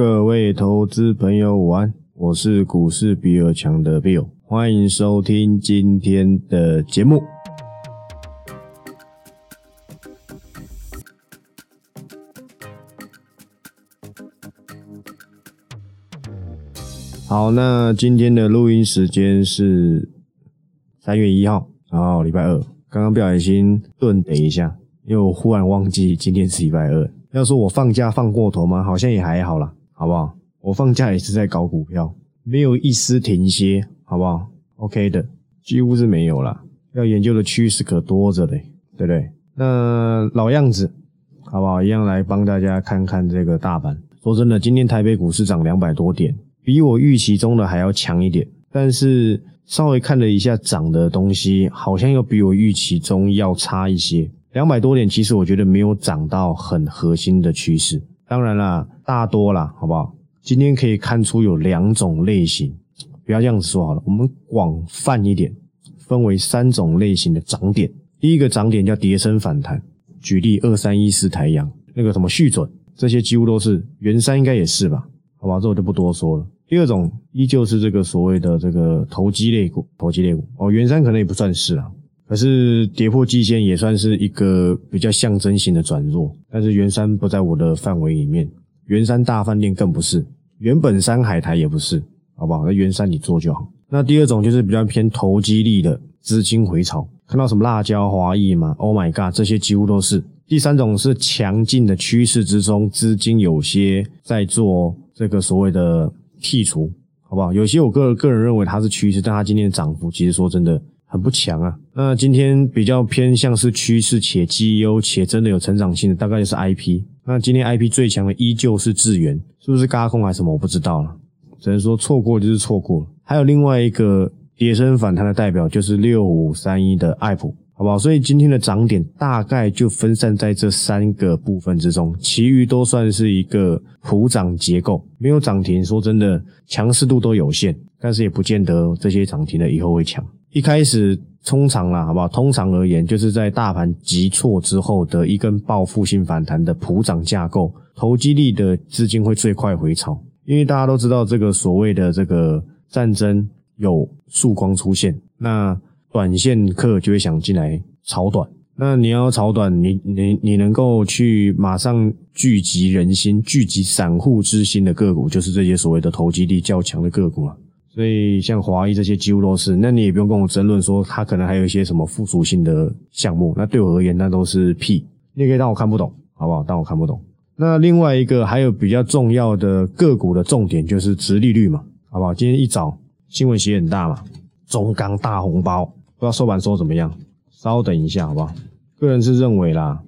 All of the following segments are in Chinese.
各位投资朋友午安，我是股市比尔强的 Bill，欢迎收听今天的节目。好，那今天的录音时间是三月一号，然后礼拜二。刚刚不小心顿等一下，因为我忽然忘记今天是礼拜二。要说我放假放过头吗？好像也还好啦，好不好？我放假也是在搞股票，没有一丝停歇，好不好？OK 的，几乎是没有啦。要研究的趋势可多着嘞，对不对？那老样子，好不好？一样来帮大家看看这个大盘。说真的，今天台北股市涨两百多点。比我预期中的还要强一点，但是稍微看了一下涨的东西，好像又比我预期中要差一些。两百多点，其实我觉得没有涨到很核心的趋势。当然啦，大多啦，好不好？今天可以看出有两种类型，不要这样子说好了，我们广泛一点，分为三种类型的涨点。第一个涨点叫跌升反弹，举例二三一四台阳那个什么续准，这些几乎都是，元山应该也是吧？好吧，这我就不多说了。第二种依旧是这个所谓的这个投机类股，投机类股哦，元山可能也不算是啊，可是跌破季线也算是一个比较象征性的转弱，但是元山不在我的范围里面，元山大饭店更不是，原本山海台也不是，好不好？那元山你做就好。那第二种就是比较偏投机力的资金回潮，看到什么辣椒、华谊嘛？Oh my god，这些几乎都是。第三种是强劲的趋势之中，资金有些在做这个所谓的剔除，好不好？有些我个个人认为它是趋势，但它今天的涨幅其实说真的很不强啊。那今天比较偏向是趋势且绩优且真的有成长性的，大概就是 I P。那今天 I P 最强的依旧是智源，是不是嘎空还是什么？我不知道了，只能说错过就是错过。还有另外一个跌升反弹的代表就是六五三一的爱普。好不好？所以今天的涨点大概就分散在这三个部分之中，其余都算是一个普涨结构，没有涨停。说真的，强势度都有限，但是也不见得这些涨停的以后会强。一开始通常啦，好不好？通常而言，就是在大盘急挫之后的一根报复性反弹的普涨架构，投机力的资金会最快回潮，因为大家都知道这个所谓的这个战争有曙光出现，那。短线客就会想进来炒短，那你要炒短，你你你能够去马上聚集人心、聚集散户之心的个股，就是这些所谓的投机力较强的个股了。所以像华谊这些几乎都是，那你也不用跟我争论说它可能还有一些什么附属性的项目，那对我而言那都是屁，你也可以当我看不懂，好不好？当我看不懂。那另外一个还有比较重要的个股的重点就是殖利率嘛，好不好？今天一早新闻写很大嘛，中钢大红包。不知道收盘收怎么样？稍等一下，好不好？个人是认为啦，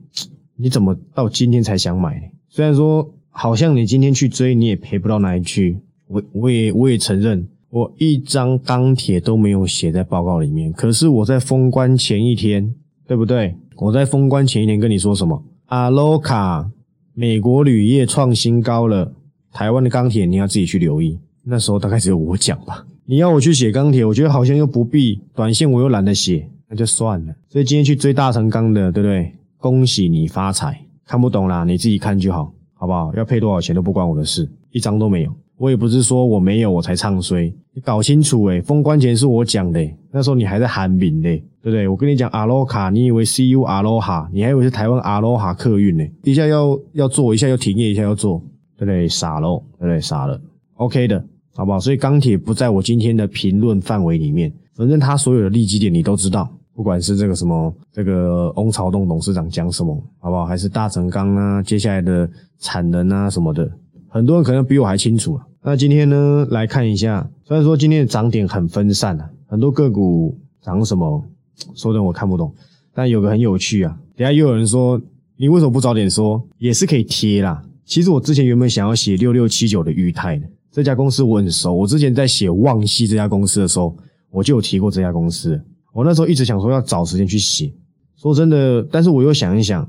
你怎么到今天才想买？虽然说好像你今天去追，你也赔不到哪里去。我我也我也承认，我一张钢铁都没有写在报告里面。可是我在封关前一天，对不对？我在封关前一天跟你说什么？阿罗卡，美国铝业创新高了，台湾的钢铁你要自己去留意。那时候大概只有我讲吧。你要我去写钢铁，我觉得好像又不必。短线我又懒得写，那就算了。所以今天去追大成钢的，对不对？恭喜你发财。看不懂啦，你自己看就好，好不好？要配多少钱都不关我的事，一张都没有。我也不是说我没有我才唱衰，你搞清楚诶封关前是我讲的，那时候你还在喊名嘞，对不对？我跟你讲阿罗卡，你以为 C U 阿罗哈，你还以为是台湾阿罗哈客运呢？一下要要做，一下要停业，一下要做，对不对？傻喽，对不对？傻了，OK 的。好不好？所以钢铁不在我今天的评论范围里面。反正他所有的利基点你都知道，不管是这个什么，这个翁朝栋董事长讲什么，好不好？还是大成钢啊，接下来的产能啊什么的，很多人可能比我还清楚。那今天呢，来看一下，虽然说今天的涨点很分散啊，很多个股涨什么，说的我看不懂。但有个很有趣啊，等下又有人说，你为什么不早点说？也是可以贴啦。其实我之前原本想要写六六七九的裕泰的。这家公司我很熟，我之前在写旺系这家公司的时候，我就有提过这家公司。我那时候一直想说要找时间去写。说真的，但是我又想一想，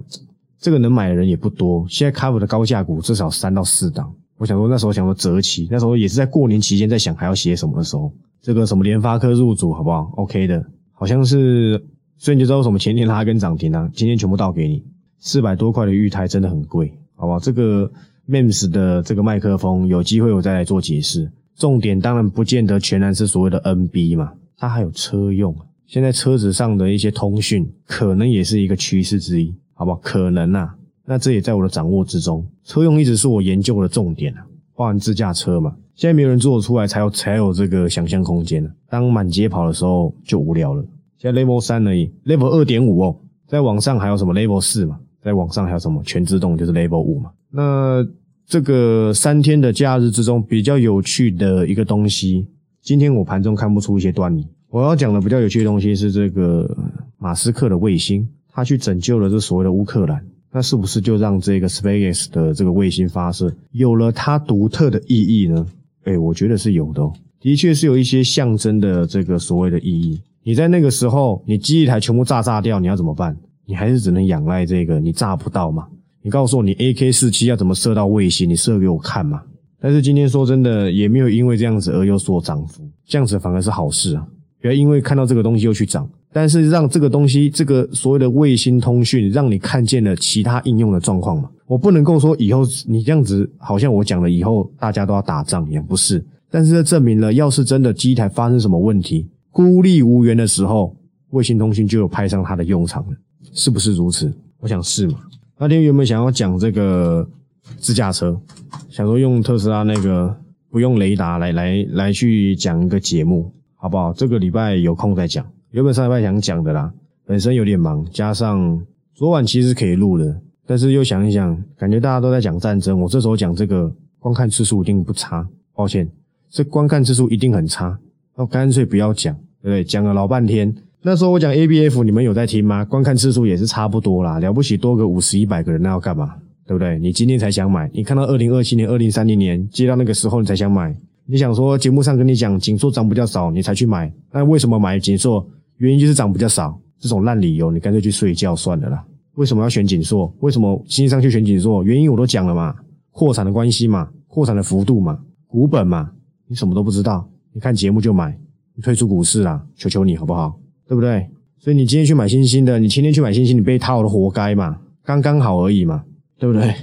这个能买的人也不多。现在开普的高价股至少三到四档。我想说那时候想说择期，那时候也是在过年期间在想还要写什么的时候，这个什么联发科入主好不好？OK 的，好像是，所以你就知道什么前天拉根涨停啊，今天全部倒给你。四百多块的玉泰真的很贵，好不好？这个。MEMS 的这个麦克风，有机会我再来做解释。重点当然不见得全然是所谓的 NB 嘛，它还有车用。现在车子上的一些通讯，可能也是一个趋势之一，好不好？可能啊，那这也在我的掌握之中。车用一直是我研究的重点啊，包含自驾车嘛。现在没有人做得出来，才有才有这个想象空间呢。当满街跑的时候就无聊了。现在 Level 三而已，Level 二点五哦，在网上还有什么 Level 四嘛？在网上还有什么全自动就是 Level 五嘛？那这个三天的假日之中比较有趣的一个东西，今天我盘中看不出一些端倪。我要讲的比较有趣的东西是这个马斯克的卫星，他去拯救了这所谓的乌克兰，那是不是就让这个 SpaceX 的这个卫星发射有了它独特的意义呢？哎，我觉得是有的，哦的确是有一些象征的这个所谓的意义。你在那个时候，你机翼台全部炸炸掉，你要怎么办？你还是只能仰赖这个，你炸不到嘛？你告诉我，你 AK 四七要怎么射到卫星？你射给我看嘛？但是今天说真的，也没有因为这样子而有所涨幅，这样子反而是好事啊！不要因为看到这个东西又去涨，但是让这个东西，这个所谓的卫星通讯，让你看见了其他应用的状况嘛？我不能够说以后你这样子，好像我讲了以后大家都要打仗一样，不是。但是这证明了，要是真的机台发生什么问题，孤立无援的时候，卫星通讯就有派上它的用场了，是不是如此？我想是嘛。那天原本想要讲这个自驾车，想说用特斯拉那个不用雷达来来来去讲一个节目，好不好？这个礼拜有空再讲。原本上礼拜想讲的啦，本身有点忙，加上昨晚其实可以录的。但是又想一想，感觉大家都在讲战争，我这时候讲这个观看次数一定不差。抱歉，这观看次数一定很差，那干脆不要讲，对不对？讲了老半天，那时候我讲 ABF，你们有在听吗？观看次数也是差不多啦，了不起多个五十一百个人，那要干嘛？对不对？你今天才想买，你看到二零二七年、二零三零年接到那个时候你才想买，你想说节目上跟你讲锦硕涨比较少，你才去买，那为什么买锦硕？原因就是涨比较少，这种烂理由，你干脆去睡觉算了啦。为什么要选锦硕？为什么新上去选锦硕？原因我都讲了嘛，扩产的关系嘛，扩产的幅度嘛，股本嘛，你什么都不知道，你看节目就买，你退出股市啦，求求你好不好？对不对？所以你今天去买新兴的，你前天去买新兴，你被套了，活该嘛，刚刚好而已嘛，对不对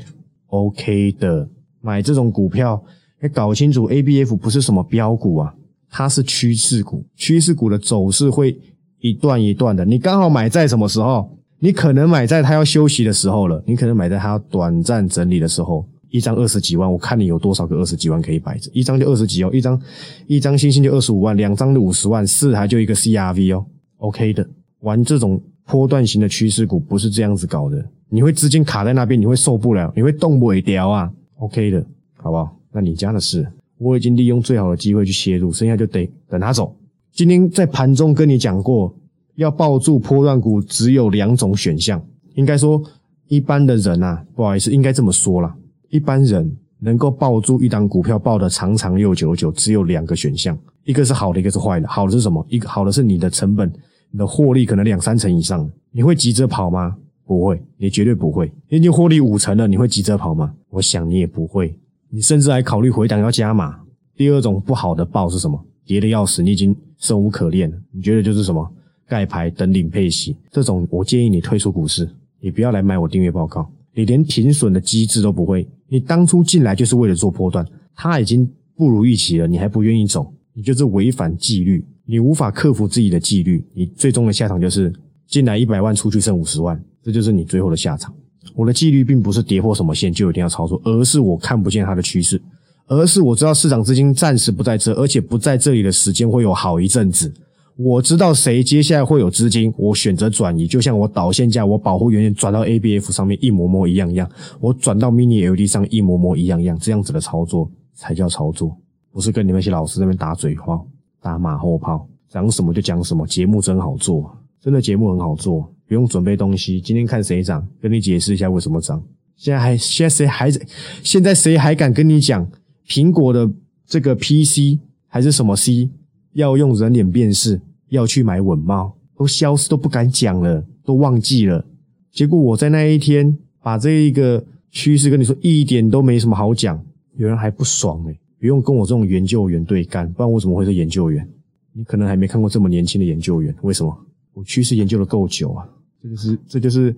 ？OK 的，买这种股票，要搞清楚 ABF 不是什么标股啊，它是趋势股，趋势股的走势会一段一段的，你刚好买在什么时候？你可能买在它要休息的时候了，你可能买在它要短暂整理的时候，一张二十几万，我看你有多少个二十几万可以摆着，一张就二十几哦，一张一张星星就二十五万，两张就五十万，四台就一个 CRV 哦，OK 的。玩这种波段型的趋势股不是这样子搞的，你会资金卡在那边，你会受不了，你会动不掉啊，OK 的，好不好？那你家的事，我已经利用最好的机会去切入，剩下就得等他走。今天在盘中跟你讲过。要抱住波段股只有两种选项，应该说一般的人啊，不好意思，应该这么说啦，一般人能够抱住一档股票抱得长长又久久，只有两个选项，一个是好的，一个是坏的。好的是什么？一个好的是你的成本，你的获利可能两三成以上，你会急着跑吗？不会，你绝对不会。你已经获利五成了，你会急着跑吗？我想你也不会，你甚至还考虑回档要加码。第二种不好的报是什么？跌的要死，你已经生无可恋了。你觉得就是什么？盖牌等领配息，这种我建议你退出股市，你不要来买我订阅报告。你连停损的机制都不会，你当初进来就是为了做波段，它已经不如预期了，你还不愿意走，你就是违反纪律，你无法克服自己的纪律，你最终的下场就是进来一百万，出去剩五十万，这就是你最后的下场。我的纪律并不是跌破什么线就一定要操作，而是我看不见它的趋势，而是我知道市场资金暂时不在这，而且不在这里的时间会有好一阵子。我知道谁接下来会有资金，我选择转移，就像我导线价，我保护原点转到 ABF 上面一模模一样一样，我转到 Mini LED 上一模模一样一样，这样子的操作才叫操作，不是跟你们一些老师那边打嘴炮、打马后炮，讲什么就讲什么。节目真好做，真的节目很好做，不用准备东西。今天看谁涨，跟你解释一下为什么涨。现在还现在谁还在？现在谁还敢跟你讲苹果的这个 PC 还是什么 C 要用人脸辨识？要去买稳帽，都消失，都不敢讲了，都忘记了。结果我在那一天把这一个趋势跟你说，一点都没什么好讲，有人还不爽哎，不用跟我这种研究员对干，不然我怎么会是研究员？你可能还没看过这么年轻的研究员，为什么？我趋势研究的够久啊，这就是这就是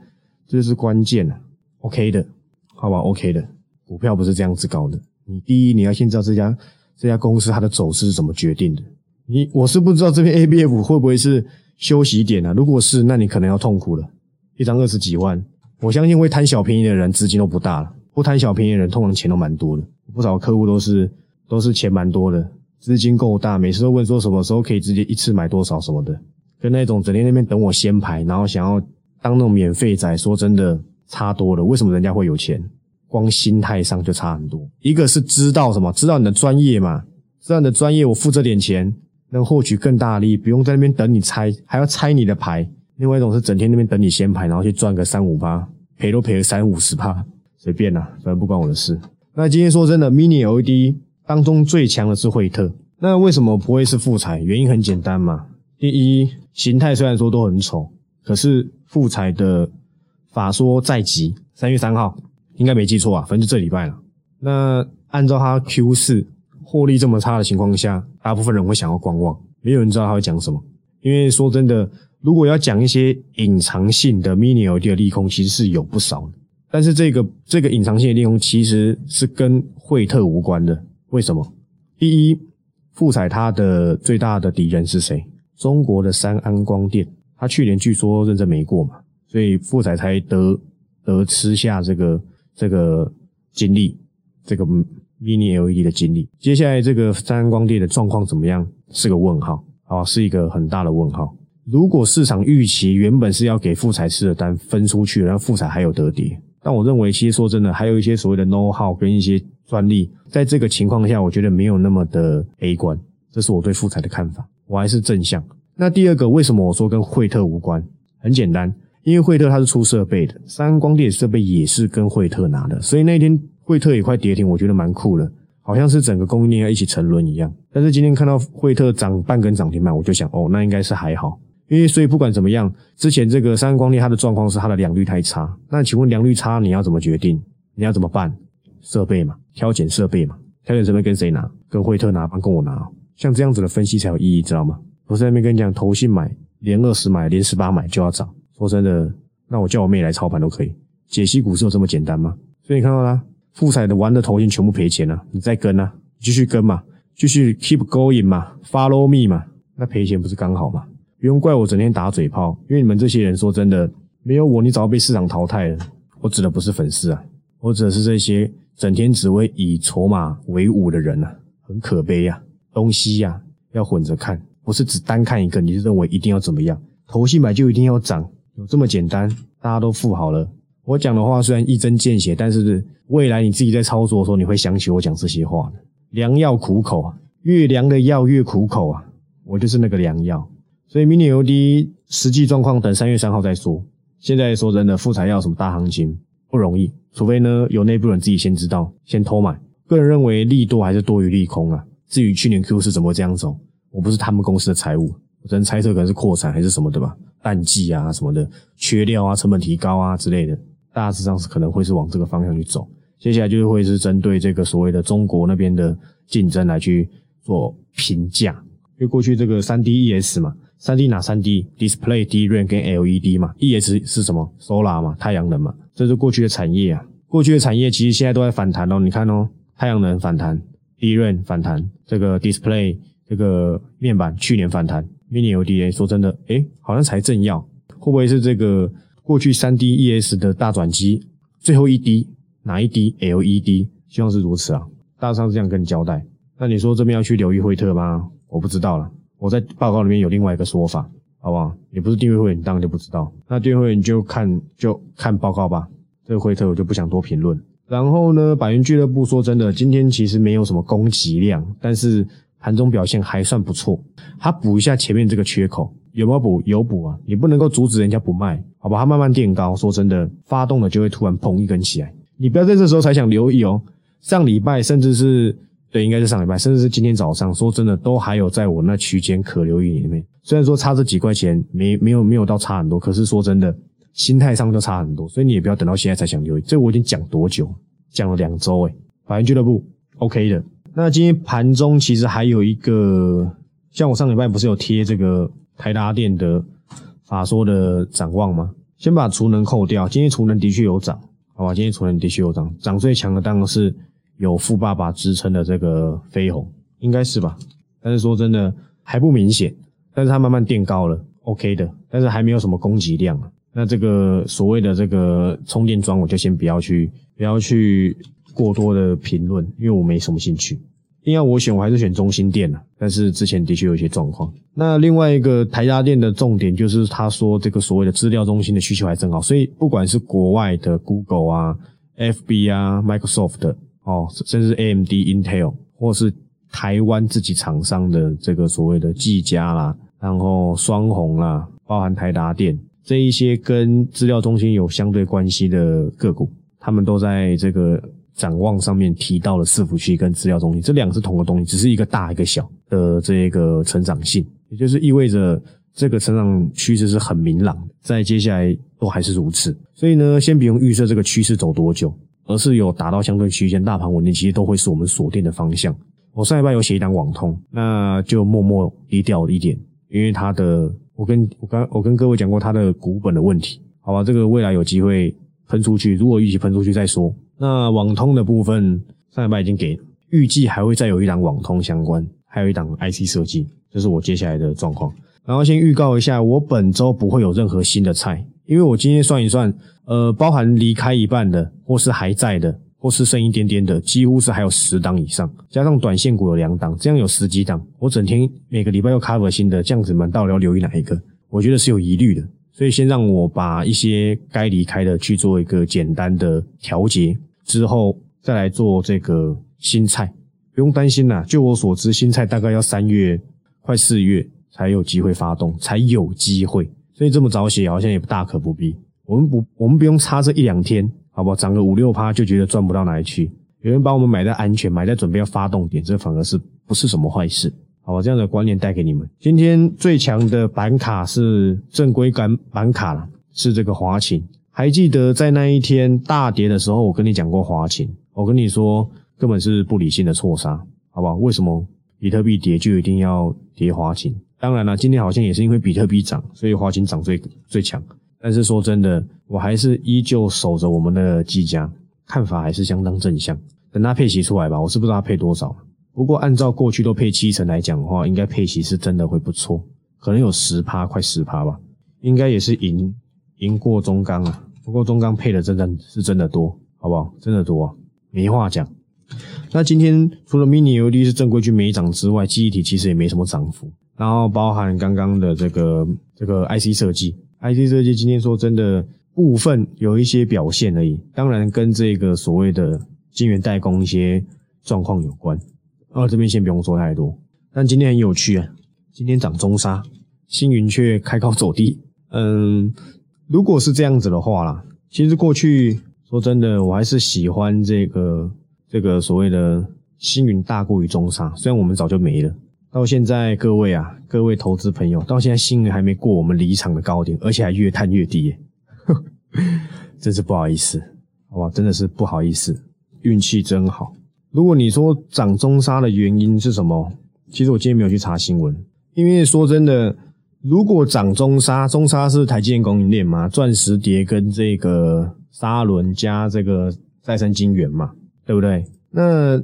这就是关键啊。OK 的，好吧，OK 的。股票不是这样子搞的。你第一，你要先知道这家这家公司它的走势是怎么决定的。你我是不知道这边 A B F 会不会是休息点啊？如果是，那你可能要痛苦了。一张二十几万，我相信会贪小便宜的人资金都不大了，不贪小便宜的人通常钱都蛮多的。不少客户都是都是钱蛮多的，资金够大，每次都问说什么时候可以直接一次买多少什么的，跟那种整天那边等我先排，然后想要当那种免费仔，说真的差多了。为什么人家会有钱？光心态上就差很多。一个是知道什么，知道你的专业嘛，知道你的专业，我付这点钱。能获取更大利，不用在那边等你猜，还要猜你的牌。另外一种是整天那边等你先牌，然后去赚个三五八，赔都赔了三五十趴，随便啦，反正不关我的事。那今天说真的，Mini LED 当中最强的是惠特，那为什么不会是富彩？原因很简单嘛。第一，形态虽然说都很丑，可是富彩的法说在即，三月三号应该没记错啊，反正就这礼拜了。那按照它 Q 四。获利这么差的情况下，大部分人会想要观望，没有人知道他会讲什么。因为说真的，如果要讲一些隐藏性的 mini LED 的利空，其实是有不少的。但是这个这个隐藏性的利空其实是跟惠特无关的。为什么？第一，富彩它的最大的敌人是谁？中国的三安光电，他去年据说认证没过嘛，所以富彩才得得吃下这个这个经历，这个。Mini LED 的经历，接下来这个三光电的状况怎么样？是个问号啊，是一个很大的问号。如果市场预期原本是要给富彩吃的单分出去，然后富彩还有得跌，但我认为其实说真的，还有一些所谓的 know how 跟一些专利，在这个情况下，我觉得没有那么的悲观。这是我对富彩的看法，我还是正向。那第二个，为什么我说跟惠特无关？很简单，因为惠特它是出设备的，三安光电设备也是跟惠特拿的，所以那天。惠特也快跌停，我觉得蛮酷的，好像是整个供应链要一起沉沦一样。但是今天看到惠特涨半根涨停板，我就想，哦，那应该是还好，因为所以不管怎么样，之前这个三光电它的状况是它的良率太差。那请问良率差你要怎么决定？你要怎么办？设备嘛，挑拣设备嘛，挑拣设备跟谁拿？跟惠特拿，帮跟我拿。像这样子的分析才有意义，知道吗？我在那边跟你讲，投信买，连二十买，连十八买就要涨。说真的，那我叫我妹来操盘都可以。解析股市有这么简单吗？所以你看到啦。富彩的玩的头已经全部赔钱了，你再跟啊，继续跟嘛，继续 keep going 嘛，follow me 嘛，那赔钱不是刚好吗？不用怪我整天打嘴炮，因为你们这些人说真的，没有我你早被市场淘汰了。我指的不是粉丝啊，我指的是这些整天只会以筹码为伍的人啊，很可悲呀。东西呀要混着看，不是只单看一个，你就认为一定要怎么样？投信买就一定要涨，有这么简单？大家都富好了。我讲的话虽然一针见血，但是未来你自己在操作的时候，你会想起我讲这些话的。良药苦口啊，越凉的药越苦口啊，我就是那个良药。所以 mini LED 实际状况等三月三号再说。现在说真的，复材要什么大行情不容易，除非呢有内部人自己先知道，先偷买。个人认为利多还是多于利空啊。至于去年 Q 是怎么这样走，我不是他们公司的财务，我只能猜测可能是扩产还是什么的吧，淡季啊什么的，缺料啊，成本提高啊之类的。大致上是可能会是往这个方向去走，接下来就是会是针对这个所谓的中国那边的竞争来去做评价，因为过去这个三 D ES 嘛，三 D 哪三 D？Display、DRAM 跟 LED 嘛，ES 是什么？Solar 嘛，太阳能嘛，这是过去的产业啊。过去的产业其实现在都在反弹哦，你看哦，太阳能反弹，DRAM 反弹，这个 Display 这个面板去年反弹，Mini l d a 说真的，诶，好像才正要，会不会是这个？过去三 D ES 的大转机，最后一滴哪一滴 LED？希望是如此啊，大上是这样跟你交代。那你说这边要去留意惠特吗？我不知道了。我在报告里面有另外一个说法，好不好？你不是订阅会员，你当然就不知道。那订阅会员你就看就看报告吧。这个惠特我就不想多评论。然后呢，百元俱乐部说真的，今天其实没有什么供给量，但是盘中表现还算不错。它补一下前面这个缺口。有没有补？有补啊！你不能够阻止人家不卖，好吧？它慢慢垫高，说真的，发动了就会突然砰一根起来。你不要在这时候才想留意哦。上礼拜甚至是对，应该是上礼拜，甚至是今天早上，说真的，都还有在我那区间可留意里面。虽然说差这几块钱，没没有没有到差很多，可是说真的，心态上就差很多。所以你也不要等到现在才想留意。这我已经讲多久？讲了两周诶。法人俱乐部 OK 的。那今天盘中其实还有一个，像我上礼拜不是有贴这个。台达电的法说的展望吗？先把储能扣掉，今天储能的确有涨，好吧，今天储能的确有涨，涨最强的当然是有富爸爸支撑的这个飞鸿，应该是吧？但是说真的还不明显，但是它慢慢垫高了，OK 的，但是还没有什么供给量啊。那这个所谓的这个充电桩，我就先不要去不要去过多的评论，因为我没什么兴趣。硬要我选，我还是选中心店啊。但是之前的确有一些状况。那另外一个台家电的重点就是他说这个所谓的资料中心的需求还真好，所以不管是国外的 Google 啊、FB 啊、Microsoft 哦，甚至 AMD、Intel 或是台湾自己厂商的这个所谓的技嘉啦，然后双红啦，包含台达电这一些跟资料中心有相对关系的个股，他们都在这个展望上面提到了伺服器跟资料中心，这两个是同个东西，只是一个大一个小的这个成长性，也就是意味着这个成长趋势是很明朗的，在接下来都还是如此。所以呢，先不用预测这个趋势走多久，而是有达到相对区间，大盘稳定，其实都会是我们锁定的方向。我上一拜有写一档网通，那就默默低调一点，因为它的，我跟我刚我跟各位讲过它的股本的问题，好吧，这个未来有机会喷出去，如果预期喷出去再说。那网通的部分上礼拜已经给，预计还会再有一档网通相关，还有一档 IC 设计，这是我接下来的状况。然后先预告一下，我本周不会有任何新的菜，因为我今天算一算，呃，包含离开一半的或是还在的。或是剩一点点的，几乎是还有十档以上，加上短线股有两档，这样有十几档。我整天每个礼拜又 cover 新的，这样子们到底要留意哪一个？我觉得是有疑虑的，所以先让我把一些该离开的去做一个简单的调节，之后再来做这个新菜，不用担心啦。就我所知，新菜大概要三月快四月才有机会发动，才有机会，所以这么早写好像也大可不必。我们不，我们不用差这一两天。好不好？涨个五六趴就觉得赚不到哪里去。有人把我们买在安全，买在准备要发动点，这反而是不是什么坏事？好吧，这样的观念带给你们。今天最强的板卡是正规板板卡了，是这个华勤。还记得在那一天大跌的时候，我跟你讲过华勤，我跟你说根本是不理性的错杀，好不好？为什么比特币跌就一定要跌华勤？当然了，今天好像也是因为比特币涨，所以华勤涨最最强。但是说真的，我还是依旧守着我们的技嘉，看法还是相当正向。等它配息出来吧，我是不知道它配多少。不过按照过去都配七成来讲的话，应该配息是真的会不错，可能有十趴，快十趴吧。应该也是赢赢过中钢啊。不过中钢配的真的是真的多，好不好？真的多，没话讲。那今天除了 mini LED 是正规军没涨之外，记忆体其实也没什么涨幅。然后包含刚刚的这个这个 IC 设计。IC 设计今天说真的部分有一些表现而已，当然跟这个所谓的晶圆代工一些状况有关。啊，这边先不用说太多。但今天很有趣啊，今天涨中沙，星云却开高走低。嗯，如果是这样子的话啦，其实过去说真的，我还是喜欢这个这个所谓的星云大过于中沙，虽然我们早就没了。到现在，各位啊，各位投资朋友，到现在新人还没过我们离场的高点，而且还越探越低，真是不好意思，好吧，真的是不好意思，运气真好。如果你说涨中沙的原因是什么？其实我今天没有去查新闻，因为说真的，如果涨中沙，中沙是台积电供应链嘛，钻石碟跟这个砂轮加这个再生晶圆嘛，对不对？那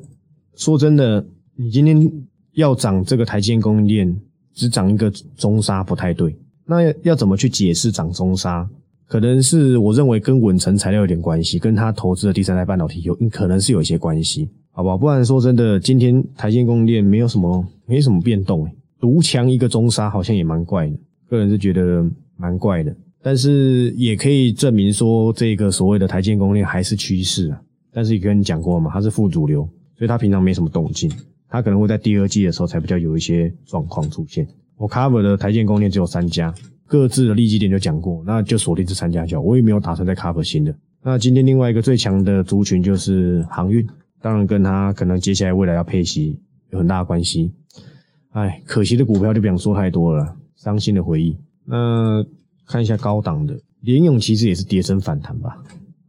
说真的，你今天。要涨这个台积电供应链，只涨一个中沙不太对。那要怎么去解释涨中沙？可能是我认为跟稳成材料有点关系，跟他投资的第三代半导体有可能是有一些关系，好不好？不然说真的，今天台积电供应链没有什么没什么变动，独强一个中沙好像也蛮怪的。个人是觉得蛮怪的，但是也可以证明说这个所谓的台积电供应链还是趋势啊。但是也跟你讲过嘛，它是副主流，所以它平常没什么动静。它可能会在第二季的时候才比较有一些状况出现。我 cover 的台建供电只有三家，各自的利基点就讲过，那就锁定这三家就好。我也没有打算再 cover 新的。那今天另外一个最强的族群就是航运，当然跟它可能接下来未来要配息有很大的关系。哎，可惜的股票就不想说太多了，伤心的回忆。那看一下高档的联勇，其实也是跌升反弹吧，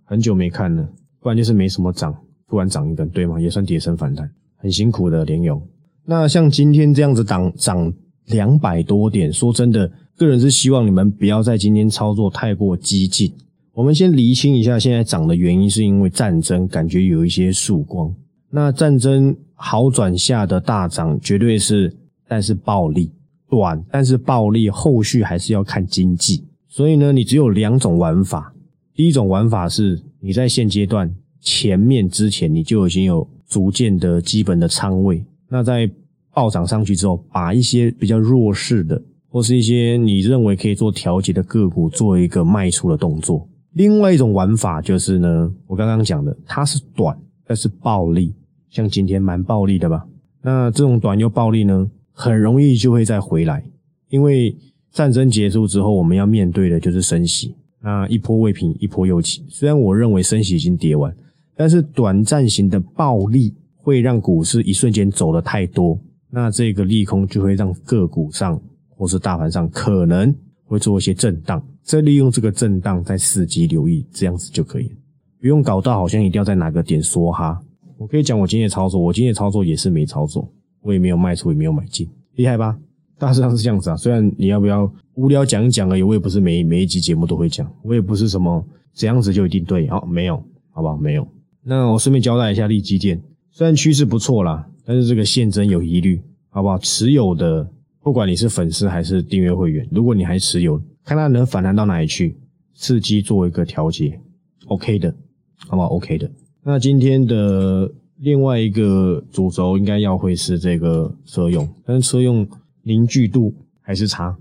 很久没看了，不然就是没什么涨，突然涨一根，对吗？也算跌升反弹。很辛苦的联勇，那像今天这样子涨涨两百多点，说真的，个人是希望你们不要在今天操作太过激进。我们先厘清一下现在涨的原因，是因为战争，感觉有一些曙光。那战争好转下的大涨，绝对是，但是暴利短，但是暴利后续还是要看经济。所以呢，你只有两种玩法。第一种玩法是，你在现阶段前面之前，你就已经有逐渐的基本的仓位。那在暴涨上去之后，把一些比较弱势的，或是一些你认为可以做调节的个股，做一个卖出的动作。另外一种玩法就是呢，我刚刚讲的，它是短，但是暴利。像今天蛮暴利的吧？那这种短又暴利呢，很容易就会再回来，因为战争结束之后，我们要面对的就是升息。那一波未平，一波又起。虽然我认为升息已经跌完，但是短暂型的暴利会让股市一瞬间走的太多，那这个利空就会让个股上或是大盘上可能会做一些震荡。再利用这个震荡再伺机留意，这样子就可以，不用搞到好像一定要在哪个点说哈。我可以讲我今天的操作，我今天的操作也是没操作，我也没有卖出，也没有买进，厉害吧？大致上是这样子啊。虽然你要不要无聊讲一讲而已，我也不是每每一集节目都会讲，我也不是什么怎样子就一定对，哦，没有，好不好？没有。那我顺便交代一下利基电，虽然趋势不错啦，但是这个现真有疑虑，好不好？持有的，不管你是粉丝还是订阅会员，如果你还持有，看它能反弹到哪里去，伺机做一个调节，OK 的，好不好？OK 的。那今天的另外一个主轴应该要会是这个车用，但是车用凝聚度还是差。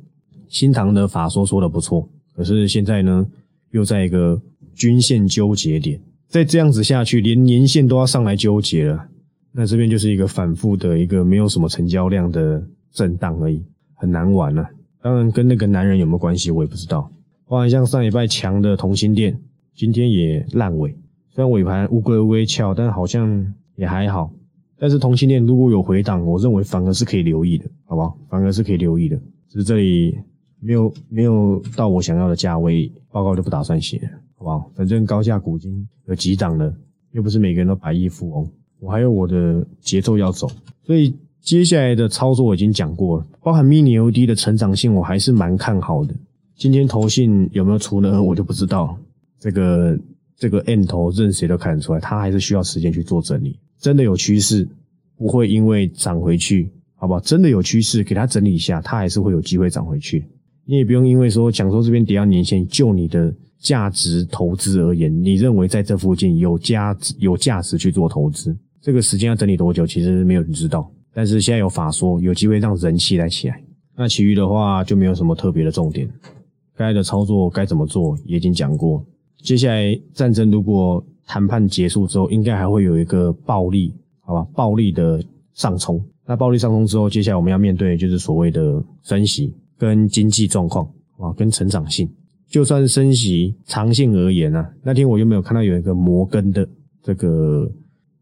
新唐的法说说的不错，可是现在呢又在一个均线纠结点，再这样子下去，连年线都要上来纠结了。那这边就是一个反复的一个没有什么成交量的震荡而已，很难玩了。当然跟那个男人有没有关系，我也不知道。包含像上礼拜强的同心店，今天也烂尾。虽然尾盘乌龟微翘，但好像也还好。但是同性恋如果有回档，我认为反而是可以留意的，好不好？反而是可以留意的。只是这里没有没有到我想要的价位，报告就不打算写，好不好？反正高价股金有几档了，又不是每个人都百亿富翁，我还有我的节奏要走。所以接下来的操作我已经讲过了，包含 mini OD 的成长性，我还是蛮看好的。今天投信有没有出呢？我就不知道这个。这个 N 头任谁都看得出来，它还是需要时间去做整理。真的有趋势，不会因为涨回去，好不好？真的有趋势，给它整理一下，它还是会有机会涨回去。你也不用因为说讲说这边抵押年限，就你的价值投资而言，你认为在这附近有价值有价值去做投资，这个时间要整理多久，其实没有人知道。但是现在有法说，有机会让人气来起来。那其余的话就没有什么特别的重点，该的操作该怎么做也已经讲过。接下来战争如果谈判结束之后，应该还会有一个暴力，好吧？暴力的上冲。那暴力上冲之后，接下来我们要面对就是所谓的升息跟经济状况啊，跟成长性。就算是升息长线而言啊，那天我又没有看到有一个摩根的这个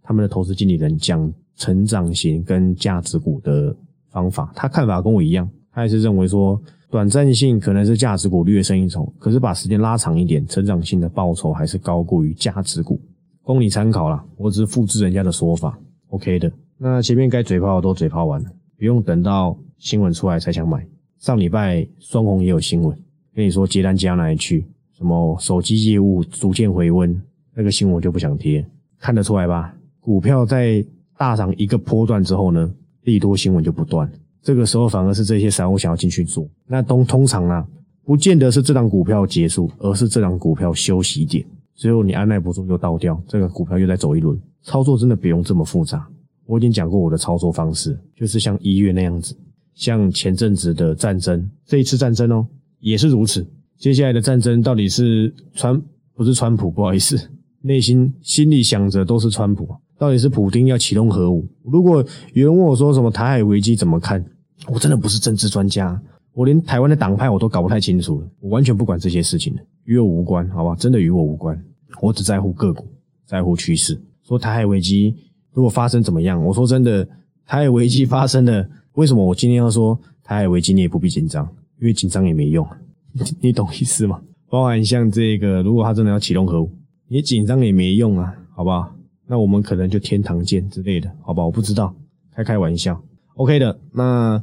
他们的投资经理人讲成长型跟价值股的方法，他看法跟我一样，他也是认为说。短暂性可能是价值股略胜一筹，可是把时间拉长一点，成长性的报酬还是高过于价值股，供你参考啦。我只是复制人家的说法，OK 的。那前面该嘴炮的都嘴炮完了，不用等到新闻出来才想买。上礼拜双红也有新闻，跟你说接单接到哪里去，什么手机业务逐渐回温，那个新闻我就不想贴，看得出来吧？股票在大涨一个波段之后呢，利多新闻就不断。这个时候反而是这些散户想要进去做，那通通常啊，不见得是这档股票结束，而是这档股票休息点，最后你按耐不住又倒掉，这个股票又再走一轮。操作真的不用这么复杂，我已经讲过我的操作方式，就是像一月那样子，像前阵子的战争，这一次战争哦也是如此。接下来的战争到底是川不是川普，不好意思，内心心里想着都是川普，到底是普京要启动核武？如果有人问我说什么台海危机怎么看？我真的不是政治专家，我连台湾的党派我都搞不太清楚了，我完全不管这些事情的，与我无关，好吧？真的与我无关，我只在乎个股，在乎趋势。说台海危机如果发生怎么样？我说真的，台海危机发生了，为什么我今天要说台海危机你也不必紧张？因为紧张也没用，你懂意思吗？包含像这个，如果他真的要启动核武，你紧张也没用啊，好不好？那我们可能就天堂见之类的，好吧？我不知道，开开玩笑。OK 的，那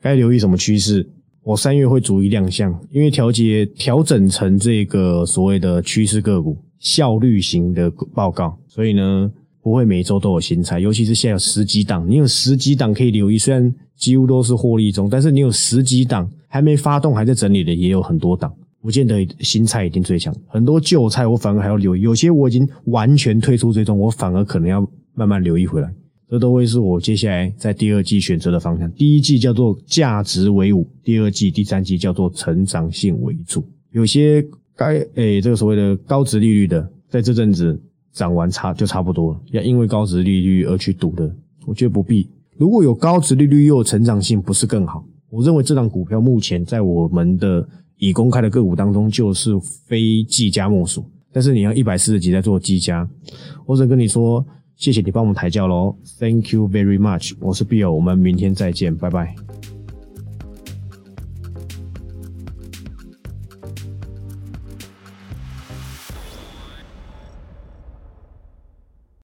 该留意什么趋势？我三月会逐一亮相，因为调节调整成这个所谓的趋势个股效率型的报告，所以呢不会每周都有新菜，尤其是现在有十几档，你有十几档可以留意，虽然几乎都是获利中，但是你有十几档还没发动还在整理的也有很多档，不见得新菜一定最强，很多旧菜我反而还要留意，有些我已经完全退出追踪，我反而可能要慢慢留意回来。这都会是我接下来在第二季选择的方向。第一季叫做价值为伍，第二季、第三季叫做成长性为主。有些该诶，这个所谓的高值利率的，在这阵子涨完差就差不多了。要因为高值利率而去赌的，我觉得不必。如果有高值利率又有成长性，不是更好？我认为这档股票目前在我们的已公开的个股当中，就是非计价莫属。但是你要一百四十几在做计价，我只能跟你说。谢谢你帮我们抬轿喽，Thank you very much。我是 Bill，我们明天再见，拜拜。